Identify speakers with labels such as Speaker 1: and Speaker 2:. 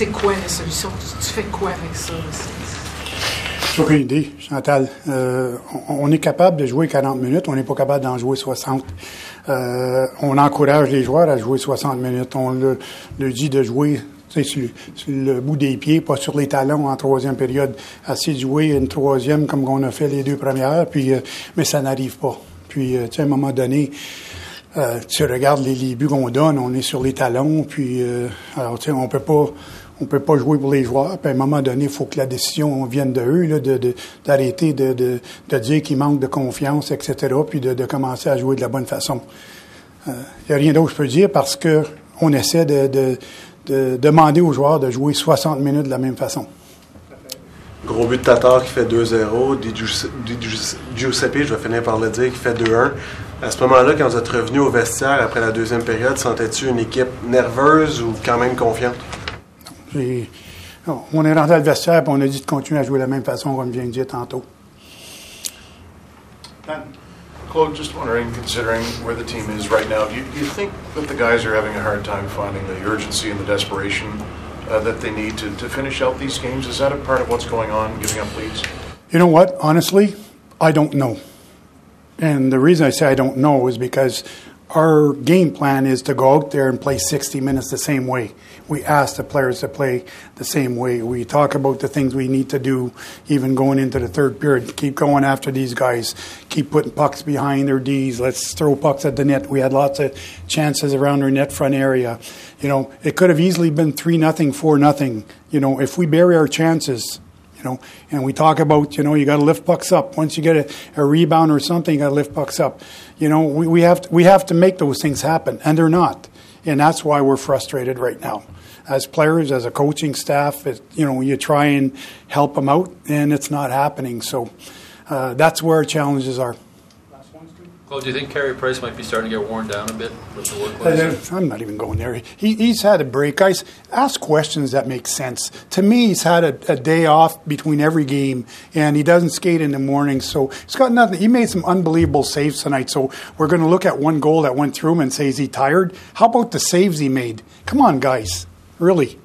Speaker 1: c'est quoi la solution? Tu, fais quoi avec ça?
Speaker 2: J'ai aucune idée, Chantal. Euh, on, est capable de jouer 40 minutes, on n'est pas capable d'en jouer 60. Euh, on encourage les joueurs à jouer 60 minutes. On le, dit de jouer sur, le bout des pieds, pas sur les talons en troisième période. Assez de jouer une troisième comme on a fait les deux premières, puis euh, mais ça n'arrive pas. Puis, tu sais, à un moment donné, tu regardes les, buts qu'on donne, on est sur les talons, puis alors tu sais, on peut pas on peut pas jouer pour les joueurs. Puis à un moment donné, il faut que la décision vienne de eux, de, d'arrêter de, de, dire qu'ils manquent de confiance, etc., puis de, de commencer à jouer de la bonne façon. Il euh, n'y a rien d'autre que je peux dire parce que on essaie de, de, de, demander aux joueurs de jouer 60 minutes de la même façon.
Speaker 3: Gros but de Tatar qui fait 2-0. Giuseppe, je vais finir par le dire, qui fait 2-1. À ce moment-là, quand vous êtes revenu au vestiaire après la deuxième période, sentais-tu une équipe nerveuse ou quand même confiante?
Speaker 2: On est rentré à le vestiaire on a dit de continuer à jouer de la même façon comme je viens de dire tantôt.
Speaker 4: Claude, just wondering, considering where the team is right now, do you, do you, think that the guys are having a hard time finding the urgency and the desperation uh, that they need to, to finish out these games? Is that a part of what's going on, giving up leads?
Speaker 2: You know what? Honestly, I don't know. And the reason I say I don't know is because our game plan is to go out there and play 60 minutes the same way. We ask the players to play the same way. We talk about the things we need to do, even going into the third period. Keep going after these guys. Keep putting pucks behind their D's. Let's throw pucks at the net. We had lots of chances around our net front area. You know, it could have easily been 3 nothing, 4 nothing. You know, if we bury our chances, you know, and we talk about, you know, you got to lift pucks up. Once you get a, a rebound or something, you got to lift pucks up. You know, we, we, have to, we have to make those things happen, and they're not. And that's why we're frustrated right now. As players, as a coaching staff, it, you know, you try and help them out, and it's not happening. So uh, that's where our challenges are.
Speaker 5: Well, do you think Carey Price might be starting to get worn down a bit with the workload?
Speaker 2: I'm not even going there. He, he's had a break. Guys, ask questions that make sense. To me, he's had a, a, day off between every game, and he doesn't skate in the morning, so he's got nothing. He made some unbelievable saves tonight, so we're going to look at one goal that went through him and say, is he tired? How about the saves he made? Come on, guys. Really.